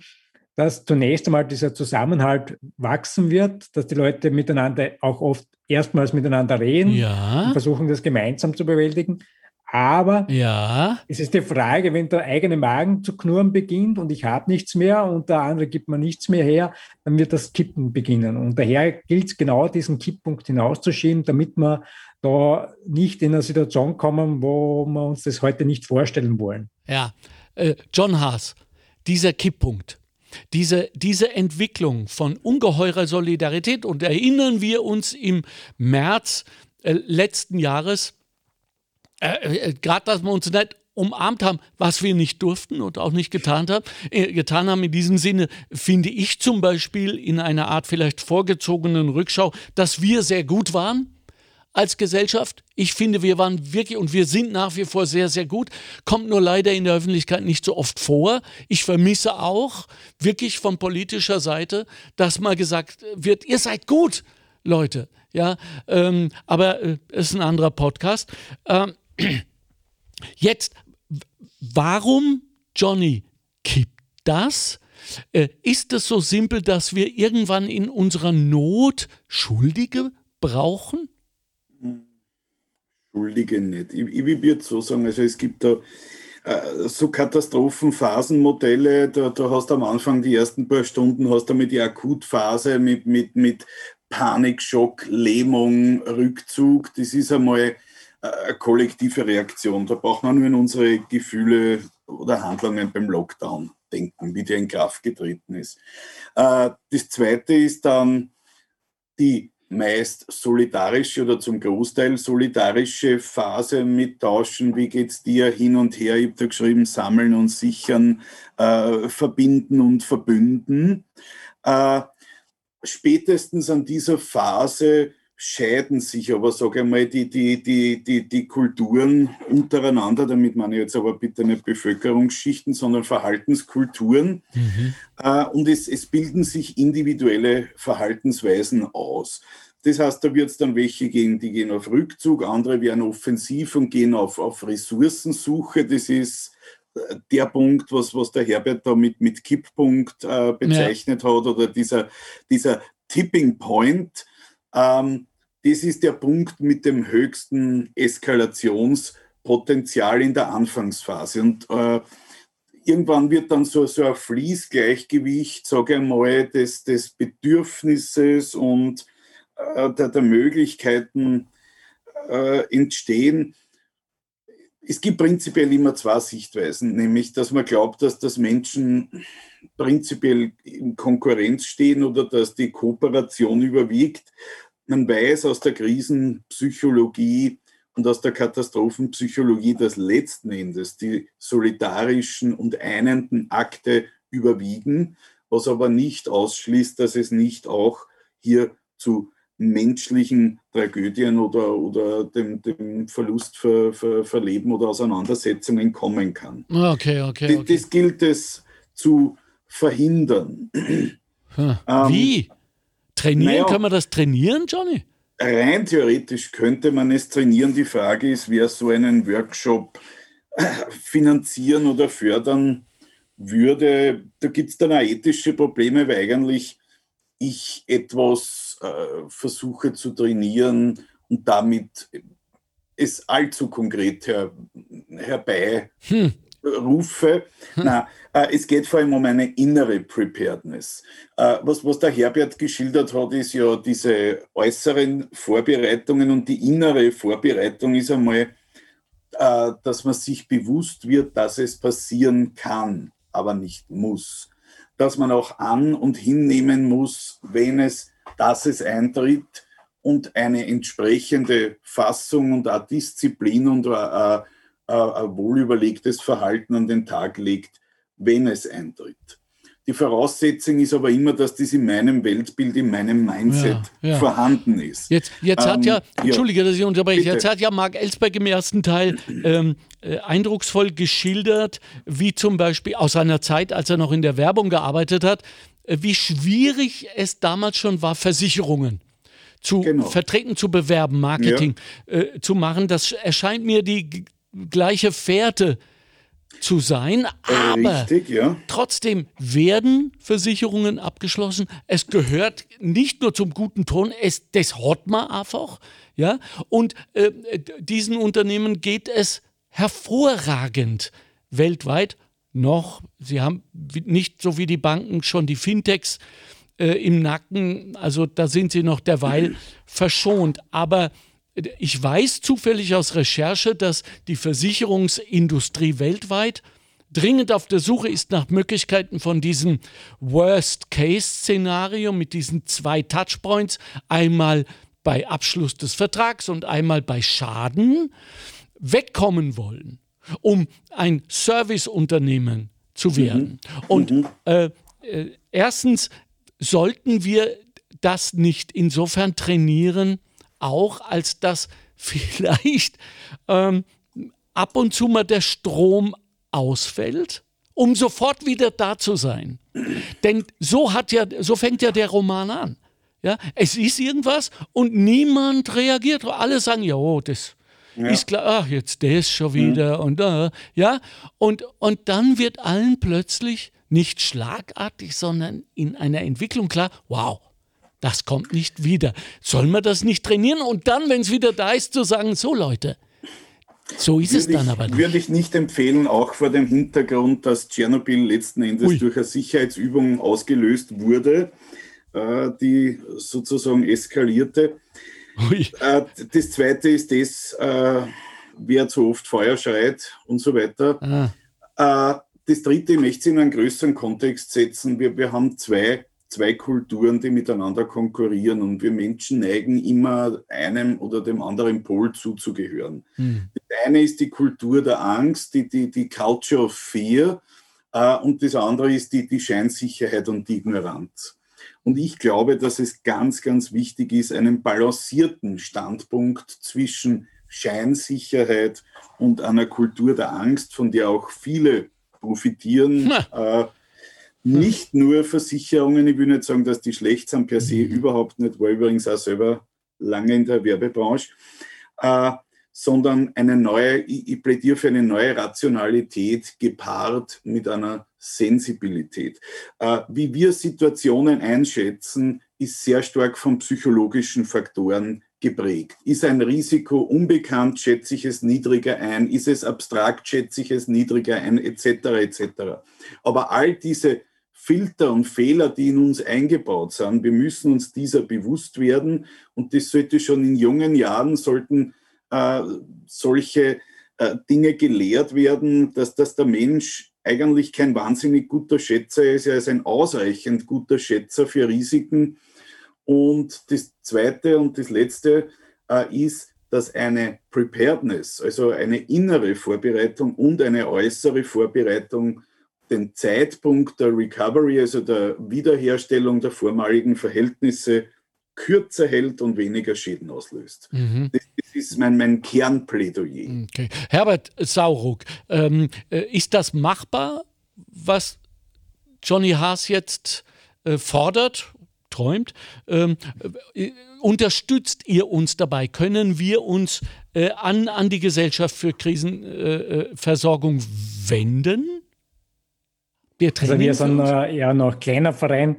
dass zunächst einmal dieser Zusammenhalt wachsen wird, dass die Leute miteinander auch oft erstmals miteinander reden ja. und versuchen, das gemeinsam zu bewältigen. Aber ja. es ist die Frage, wenn der eigene Magen zu knurren beginnt und ich habe nichts mehr und der andere gibt mir nichts mehr her, dann wird das Kippen beginnen. Und daher gilt es genau, diesen Kipppunkt hinauszuschieben, damit wir da nicht in eine Situation kommen, wo wir uns das heute nicht vorstellen wollen.
Ja, äh, John Haas, dieser Kipppunkt, diese, diese Entwicklung von ungeheurer Solidarität und erinnern wir uns im März äh, letzten Jahres, äh, äh, gerade, dass wir uns nicht umarmt haben, was wir nicht durften und auch nicht getan haben. Äh, getan haben in diesem Sinne, finde ich zum Beispiel in einer Art vielleicht vorgezogenen Rückschau, dass wir sehr gut waren als Gesellschaft. Ich finde, wir waren wirklich und wir sind nach wie vor sehr, sehr gut. Kommt nur leider in der Öffentlichkeit nicht so oft vor. Ich vermisse auch wirklich von politischer Seite, dass mal gesagt wird, ihr seid gut, Leute. Ja, ähm, aber äh, ist ein anderer Podcast. Ähm, Jetzt, warum, Johnny, kippt das? Äh, ist es so simpel, dass wir irgendwann in unserer Not Schuldige brauchen?
Schuldige nicht. Ich, ich würde so sagen, also es gibt da äh, so Katastrophenphasenmodelle, da, da hast du am Anfang die ersten paar Stunden, hast du mit die Akutphase, mit, mit, mit Panikschock, Lähmung, Rückzug. Das ist einmal eine kollektive Reaktion. Da braucht man nur in unsere Gefühle oder Handlungen beim Lockdown denken, wie der in Kraft getreten ist. Äh, das zweite ist dann die meist solidarische oder zum Großteil solidarische Phase mit Tauschen. Wie geht es dir hin und her? Ich habe da geschrieben, sammeln und sichern, äh, verbinden und verbünden. Äh, spätestens an dieser Phase scheiden sich aber, sage ich mal, die, die, die, die, die Kulturen untereinander, damit meine ich jetzt aber bitte nicht Bevölkerungsschichten, sondern Verhaltenskulturen. Mhm. Äh, und es, es bilden sich individuelle Verhaltensweisen aus. Das heißt, da wird es dann welche gehen, die gehen auf Rückzug, andere werden offensiv und gehen auf, auf Ressourcensuche. Das ist äh, der Punkt, was, was der Herbert da mit, mit Kipppunkt äh, bezeichnet ja. hat, oder dieser, dieser Tipping Point. Ähm, das ist der Punkt mit dem höchsten Eskalationspotenzial in der Anfangsphase. Und äh, irgendwann wird dann so, so ein Fließgleichgewicht, sage ich mal, des, des Bedürfnisses und äh, der, der Möglichkeiten äh, entstehen. Es gibt prinzipiell immer zwei Sichtweisen, nämlich dass man glaubt, dass das Menschen prinzipiell in Konkurrenz stehen oder dass die Kooperation überwiegt. Man weiß aus der Krisenpsychologie und aus der Katastrophenpsychologie, dass letzten Endes die solidarischen und einenden Akte überwiegen, was aber nicht ausschließt, dass es nicht auch hier zu menschlichen Tragödien oder, oder dem, dem Verlust für, für, für Leben oder Auseinandersetzungen kommen kann.
Okay, okay.
okay. Das, gilt es zu verhindern.
Hm. Wie? Trainieren, naja, kann man das trainieren, Johnny?
Rein theoretisch könnte man es trainieren. Die Frage ist, wer so einen Workshop äh, finanzieren oder fördern würde. Da gibt es dann auch ethische Probleme, weil eigentlich ich etwas äh, versuche zu trainieren und damit es allzu konkret her, herbei hm rufe. Hm. Na, äh, es geht vor allem um eine innere Preparedness. Äh, was, was der Herbert geschildert hat, ist ja diese äußeren Vorbereitungen und die innere Vorbereitung ist einmal, äh, dass man sich bewusst wird, dass es passieren kann, aber nicht muss. Dass man auch an- und hinnehmen muss, wenn es, dass es eintritt und eine entsprechende Fassung und auch Disziplin und äh, ein wohlüberlegtes Verhalten an den Tag legt, wenn es eintritt. Die Voraussetzung ist aber immer, dass das in meinem Weltbild, in meinem Mindset ja, ja. vorhanden ist.
Jetzt, jetzt ähm, hat ja, Entschuldige, dass ich unterbreche, bitte. jetzt hat ja Marc Ellsberg im ersten Teil ähm, äh, eindrucksvoll geschildert, wie zum Beispiel aus seiner Zeit, als er noch in der Werbung gearbeitet hat, äh, wie schwierig es damals schon war, Versicherungen zu genau. vertreten, zu bewerben, Marketing ja. äh, zu machen. Das erscheint mir die gleiche Fährte zu sein, aber Richtig, ja. trotzdem werden Versicherungen abgeschlossen. Es gehört nicht nur zum guten Ton, es, das hat man einfach. Ja? Und äh, diesen Unternehmen geht es hervorragend weltweit noch. Sie haben nicht so wie die Banken schon die Fintechs äh, im Nacken, also da sind sie noch derweil verschont. Aber ich weiß zufällig aus Recherche, dass die Versicherungsindustrie weltweit dringend auf der Suche ist nach Möglichkeiten von diesem Worst-Case-Szenario mit diesen zwei Touchpoints, einmal bei Abschluss des Vertrags und einmal bei Schaden, wegkommen wollen, um ein Serviceunternehmen zu werden. Mhm. Und mhm. äh, äh, erstens sollten wir das nicht insofern trainieren, auch als dass vielleicht ähm, ab und zu mal der Strom ausfällt, um sofort wieder da zu sein. Denn so hat ja, so fängt ja der Roman an. Ja, es ist irgendwas und niemand reagiert. Alle sagen, ja, oh, das ja. ist klar, ach, jetzt das schon wieder mhm. und da, äh, ja. Und, und dann wird allen plötzlich nicht schlagartig, sondern in einer Entwicklung klar, wow, das kommt nicht wieder. Sollen wir das nicht trainieren und dann, wenn es wieder da ist, zu sagen, so Leute, so ist würde es dann
ich,
aber
nicht. Würde ich nicht empfehlen, auch vor dem Hintergrund, dass Tschernobyl letzten Endes Ui. durch eine Sicherheitsübung ausgelöst wurde, äh, die sozusagen eskalierte. Äh, das zweite ist das, äh, wer zu oft Feuer schreit und so weiter. Ah. Das dritte, ich möchte es in einen größeren Kontext setzen. Wir, wir haben zwei zwei Kulturen, die miteinander konkurrieren und wir Menschen neigen immer einem oder dem anderen Pol zuzugehören. Mhm. Das eine ist die Kultur der Angst, die, die, die Culture of Fear äh, und das andere ist die, die Scheinsicherheit und die Ignoranz. Und ich glaube, dass es ganz, ganz wichtig ist, einen balancierten Standpunkt zwischen Scheinsicherheit und einer Kultur der Angst, von der auch viele profitieren, äh, nicht nur Versicherungen, ich will nicht sagen, dass die schlecht sind per se, mhm. überhaupt nicht, war übrigens auch selber lange in der Werbebranche, äh, sondern eine neue, ich, ich plädiere für eine neue Rationalität gepaart mit einer Sensibilität. Äh, wie wir Situationen einschätzen, ist sehr stark von psychologischen Faktoren geprägt. Ist ein Risiko unbekannt, schätze ich es niedriger ein, ist es abstrakt, schätze ich es niedriger ein, etc. etc. Aber all diese Filter und Fehler, die in uns eingebaut sind. Wir müssen uns dieser bewusst werden und das sollte schon in jungen Jahren sollten äh, solche äh, Dinge gelehrt werden, dass, dass der Mensch eigentlich kein wahnsinnig guter Schätzer ist, er ist ein ausreichend guter Schätzer für Risiken. Und das Zweite und das Letzte äh, ist, dass eine Preparedness, also eine innere Vorbereitung und eine äußere Vorbereitung den Zeitpunkt der Recovery, also der Wiederherstellung der vormaligen Verhältnisse, kürzer hält und weniger Schäden auslöst. Mhm. Das, das, ist mein, mein Kernplädoyer.
Okay. Herbert Sauruck, ähm, äh, ist das machbar, was Johnny Haas jetzt äh, fordert, träumt? Ähm, äh, unterstützt ihr uns dabei? Können wir uns äh, an, an die Gesellschaft für Krisenversorgung äh, äh, wenden?
Wir also wir sind äh, ja noch kleiner Verein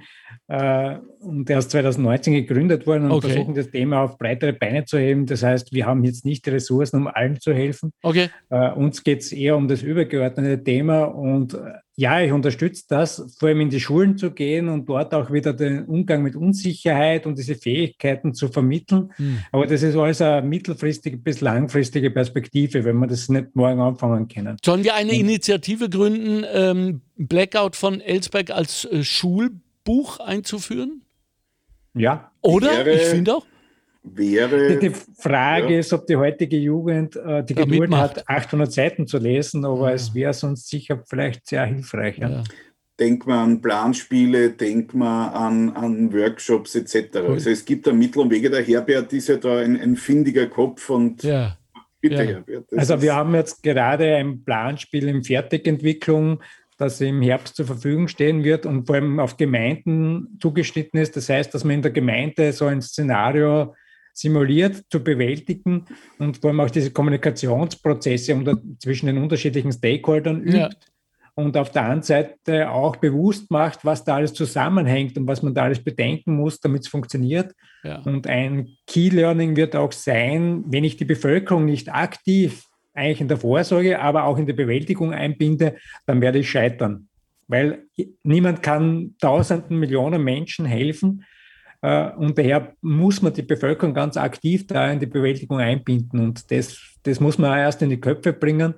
äh, und erst 2019 gegründet worden und okay. versuchen das Thema auf breitere Beine zu heben. Das heißt, wir haben jetzt nicht die Ressourcen, um allen zu helfen.
Okay.
Äh, uns geht es eher um das übergeordnete Thema und ja, ich unterstütze das, vor allem in die Schulen zu gehen und dort auch wieder den Umgang mit Unsicherheit und diese Fähigkeiten zu vermitteln. Mhm. Aber das ist alles eine mittelfristige bis langfristige Perspektive, wenn wir das nicht morgen anfangen können.
Sollen wir eine Initiative gründen, ähm, Blackout von Ellsberg als äh, Schulbuch einzuführen?
Ja.
Oder? Wäre, ich finde auch
wäre. Die Frage ja. ist, ob die heutige Jugend äh, die Geduld hat, 800 Seiten zu lesen, aber ja. es wäre sonst sicher vielleicht sehr hilfreich. Ja.
denk mal an Planspiele, denk mal an, an Workshops etc. Cool. Also es gibt da Mittel und Wege. Der Herbert ist ja da ein, ein findiger Kopf und
ja.
bitte ja. Herbert. Also wir haben jetzt gerade ein Planspiel in Fertigentwicklung, das im Herbst zur Verfügung stehen wird und vor allem auf Gemeinden zugeschnitten ist. Das heißt, dass man in der Gemeinde so ein Szenario simuliert zu bewältigen und vor allem auch diese Kommunikationsprozesse unter, zwischen den unterschiedlichen Stakeholdern übt. Ja und auf der anderen Seite auch bewusst macht, was da alles zusammenhängt und was man da alles bedenken muss, damit es funktioniert. Ja. Und ein Key Learning wird auch sein, wenn ich die Bevölkerung nicht aktiv eigentlich in der Vorsorge, aber auch in der Bewältigung einbinde, dann werde ich scheitern. Weil niemand kann tausenden Millionen Menschen helfen. Äh, und daher muss man die Bevölkerung ganz aktiv da in die Bewältigung einbinden. Und das, das muss man erst in die Köpfe bringen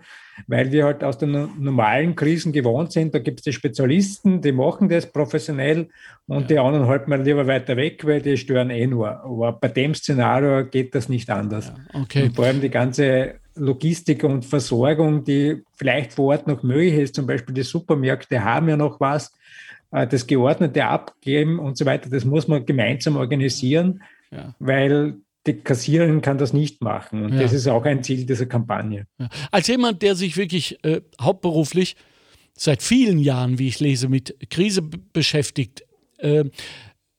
weil wir halt aus den normalen Krisen gewohnt sind. Da gibt es die Spezialisten, die machen das professionell und ja. die anderen halten wir lieber weiter weg, weil die stören eh nur. Aber bei dem Szenario geht das nicht anders.
Ja, okay.
Und vor allem die ganze Logistik und Versorgung, die vielleicht vor Ort noch möglich ist, zum Beispiel die Supermärkte haben ja noch was, äh, das geordnete Abgeben und so weiter, das muss man gemeinsam organisieren, ja. weil die Kassiererin kann das nicht machen. Und ja. das ist auch ein Ziel dieser Kampagne.
Ja. Als jemand, der sich wirklich äh, hauptberuflich seit vielen Jahren, wie ich lese, mit Krise beschäftigt, äh,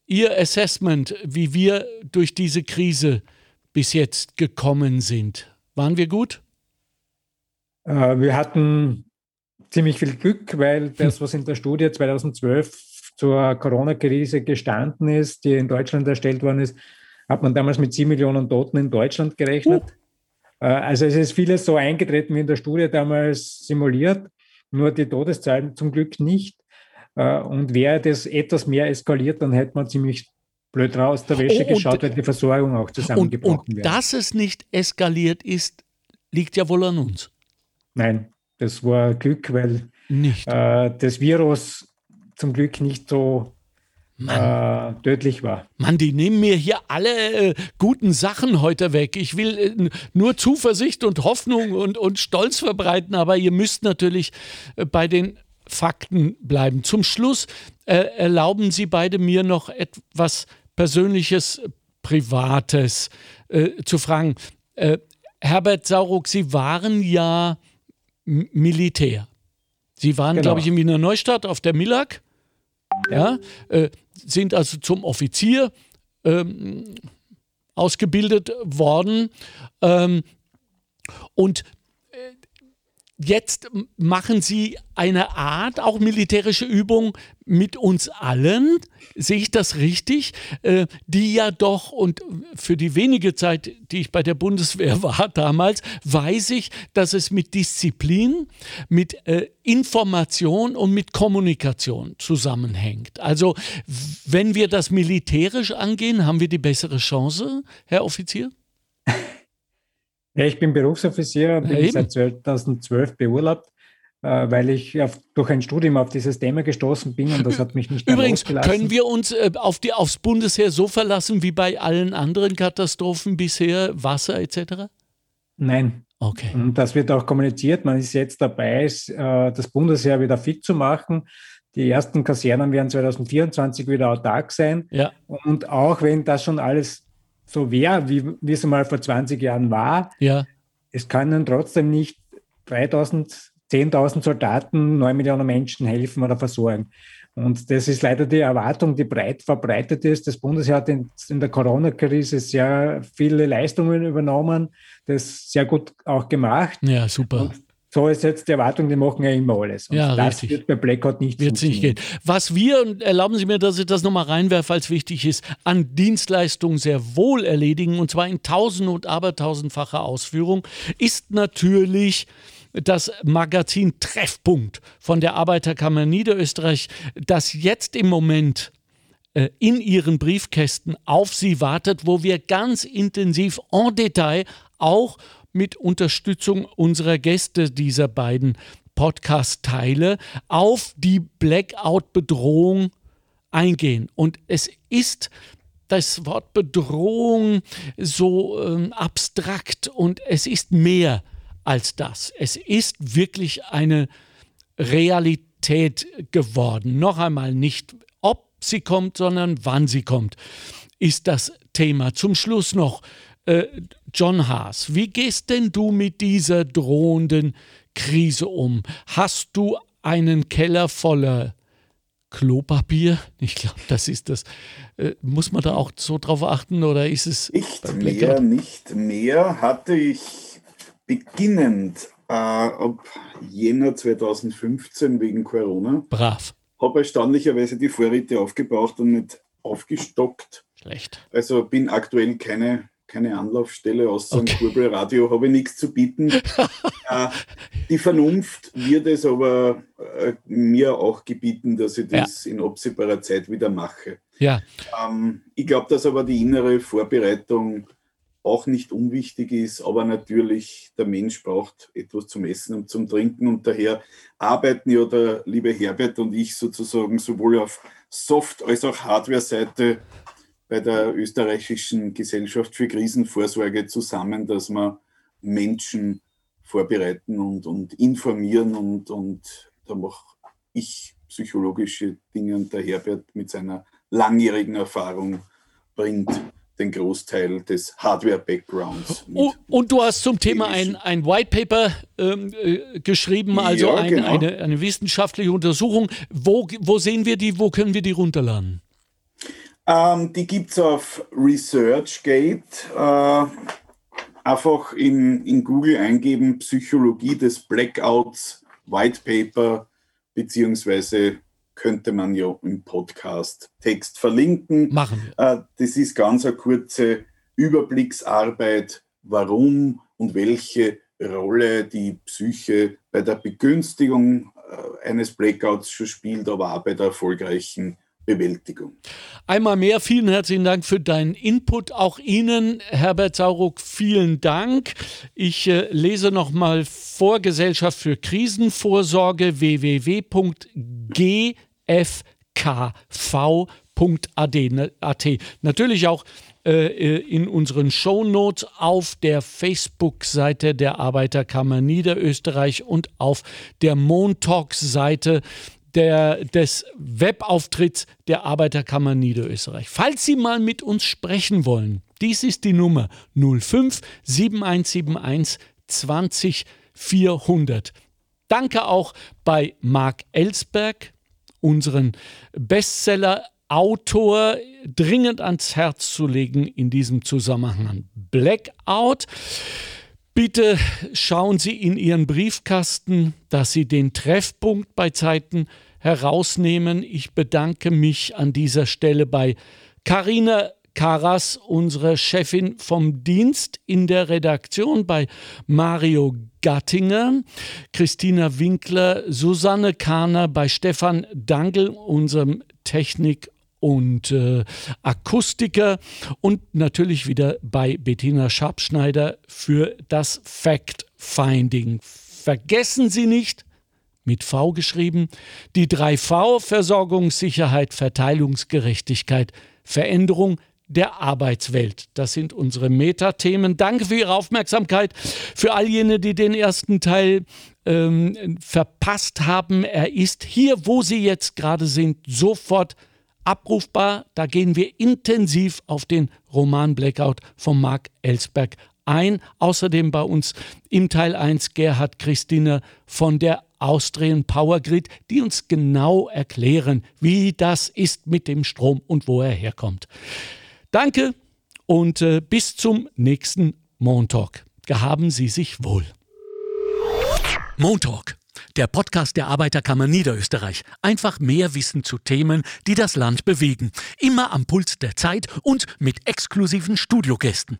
Ihr Assessment, wie wir durch diese Krise bis jetzt gekommen sind, waren wir gut?
Äh, wir hatten ziemlich viel Glück, weil das, was in der Studie 2012 zur Corona-Krise gestanden ist, die in Deutschland erstellt worden ist, hat man damals mit sieben Millionen Toten in Deutschland gerechnet. Uh. Also es ist vieles so eingetreten wie in der Studie damals simuliert, nur die Todeszahlen zum Glück nicht. Äh, und wäre das etwas mehr eskaliert, dann hätte man ziemlich blöd raus der Wäsche oh, geschaut, weil die Versorgung auch zusammengebrochen
wäre. Und dass es nicht eskaliert ist, liegt ja wohl an uns.
Nein, das war Glück, weil
äh,
das Virus zum Glück nicht so Mann. Äh, tödlich war.
Mann, die nehmen mir hier alle äh, guten Sachen heute weg. Ich will äh, nur Zuversicht und Hoffnung und, und Stolz verbreiten, aber ihr müsst natürlich äh, bei den Fakten bleiben. Zum Schluss äh, erlauben Sie beide mir noch etwas Persönliches, Privates äh, zu fragen. Herbert Sauruck, Sie waren ja Militär. Sie waren, genau. glaube ich, in Wiener Neustadt auf der Millag. Ja, äh, sind also zum Offizier ähm, ausgebildet worden. Ähm, und Jetzt machen Sie eine Art, auch militärische Übung mit uns allen, sehe ich das richtig, äh, die ja doch, und für die wenige Zeit, die ich bei der Bundeswehr war damals, weiß ich, dass es mit Disziplin, mit äh, Information und mit Kommunikation zusammenhängt. Also wenn wir das militärisch angehen, haben wir die bessere Chance, Herr Offizier?
Ja, ich bin Berufsoffizier und bin ja, seit 2012 beurlaubt, äh, weil ich auf, durch ein Studium auf dieses Thema gestoßen bin und das hat mich nicht
Übrigens, können wir uns äh, auf die, aufs Bundesheer so verlassen wie bei allen anderen Katastrophen bisher, Wasser etc.?
Nein.
Okay.
Und das wird auch kommuniziert. Man ist jetzt dabei, äh, das Bundesheer wieder fit zu machen. Die ersten Kasernen werden 2024 wieder autark sein.
Ja.
Und auch wenn das schon alles so wäre, wie, wie es mal vor 20 Jahren war,
ja.
es können trotzdem nicht 3000, 10.000 Soldaten 9 Millionen Menschen helfen oder versorgen. Und das ist leider die Erwartung, die breit verbreitet ist. Das Bundesheer hat in, in der Corona-Krise sehr viele Leistungen übernommen, das sehr gut auch gemacht.
Ja, super.
Und so ist jetzt die Erwartung, die machen ja immer alles.
Und ja,
das
richtig.
wird bei Blackout nicht
Wird nicht gehen. Was wir, und erlauben Sie mir, dass ich das nochmal reinwerfe, als wichtig ist, an Dienstleistungen sehr wohl erledigen, und zwar in tausend- und abertausendfacher Ausführung, ist natürlich das Magazin Treffpunkt von der Arbeiterkammer Niederösterreich, das jetzt im Moment äh, in ihren Briefkästen auf Sie wartet, wo wir ganz intensiv en Detail auch mit Unterstützung unserer Gäste dieser beiden Podcast-Teile auf die Blackout-Bedrohung eingehen. Und es ist das Wort Bedrohung so ähm, abstrakt und es ist mehr als das. Es ist wirklich eine Realität Realität geworden. Noch einmal nicht, ob sie kommt, sondern wann sie kommt, ist das Thema. Zum Schluss noch, äh, John Haas, wie gehst denn du mit dieser drohenden Krise um? Hast du einen Keller voller Klopapier? Ich glaube, das ist das. Äh, muss man da auch so drauf achten oder ist es.
Nicht mehr, nicht mehr. Hatte ich beginnend äh, ab Jänner 2015 wegen Corona.
Brav.
Habe erstaunlicherweise die Vorräte aufgebraucht und nicht aufgestockt.
Schlecht.
Also bin aktuell keine keine Anlaufstelle, außer okay. Kurbelradio habe ich nichts zu bieten. äh, die Vernunft wird es aber äh, mir auch gebieten, dass ich das ja. in absehbarer Zeit wieder mache.
Ja.
Ähm, ich glaube, dass aber die innere Vorbereitung auch nicht unwichtig ist, aber natürlich der Mensch braucht etwas zum Essen und zum Trinken und daher arbeiten ja der liebe Herbert und ich sozusagen sowohl auf Soft- als auch Hardware-Seite bei der österreichischen Gesellschaft für Krisenvorsorge zusammen, dass wir Menschen vorbereiten und, und informieren und, und da mache ich psychologische Dinge und der Herbert mit seiner langjährigen Erfahrung bringt den Großteil des Hardware-Backgrounds.
Und, und, du hast zum Thema ein, ein White Paper ähm, äh, geschrieben, also ja, ein, genau. eine, eine wissenschaftliche Untersuchung. Wo, wo sehen wir die, wo können wir die runterladen?
Ähm, die gibt es auf ResearchGate. Äh, einfach in, in Google eingeben, Psychologie des Blackouts, White Paper, beziehungsweise könnte man ja im Podcast Text verlinken.
Machen.
Äh, das ist ganz eine kurze Überblicksarbeit, warum und welche Rolle die Psyche bei der Begünstigung äh, eines Blackouts schon spielt, aber auch bei der erfolgreichen Bewältigung.
Einmal mehr vielen herzlichen Dank für deinen Input. Auch Ihnen, Herbert Sauruck, vielen Dank. Ich äh, lese nochmal vor Gesellschaft für Krisenvorsorge www.gfkv.at. Natürlich auch äh, äh, in unseren Shownotes auf der Facebook-Seite der Arbeiterkammer Niederösterreich und auf der Montalks-Seite der, des Webauftritts der Arbeiterkammer Niederösterreich. Falls Sie mal mit uns sprechen wollen, dies ist die Nummer 05 7171 20 400. Danke auch bei Marc Ellsberg, unseren Bestseller-Autor, dringend ans Herz zu legen in diesem Zusammenhang. Blackout. Bitte schauen Sie in Ihren Briefkasten, dass Sie den Treffpunkt bei Zeiten herausnehmen. Ich bedanke mich an dieser Stelle bei Karina Karas, unsere Chefin vom Dienst in der Redaktion, bei Mario Gattinger, Christina Winkler, Susanne Kahner, bei Stefan Dangel, unserem Technik- und äh, Akustiker und natürlich wieder bei Bettina Schabschneider für das Fact-Finding. Vergessen Sie nicht, mit V geschrieben, die 3V Versorgungssicherheit, Verteilungsgerechtigkeit, Veränderung der Arbeitswelt. Das sind unsere Metathemen. Danke für Ihre Aufmerksamkeit. Für all jene, die den ersten Teil ähm, verpasst haben, er ist hier, wo Sie jetzt gerade sind, sofort abrufbar. Da gehen wir intensiv auf den Roman Blackout von Mark Ellsberg ein. Außerdem bei uns im Teil 1 Gerhard Christine von der Austrian Power Grid, die uns genau erklären, wie das ist mit dem Strom und wo er herkommt. Danke und äh, bis zum nächsten Montalk. Gehaben Sie sich wohl.
Montalk, der Podcast der Arbeiterkammer Niederösterreich. Einfach mehr Wissen zu Themen, die das Land bewegen. Immer am Puls der Zeit und mit exklusiven Studiogästen.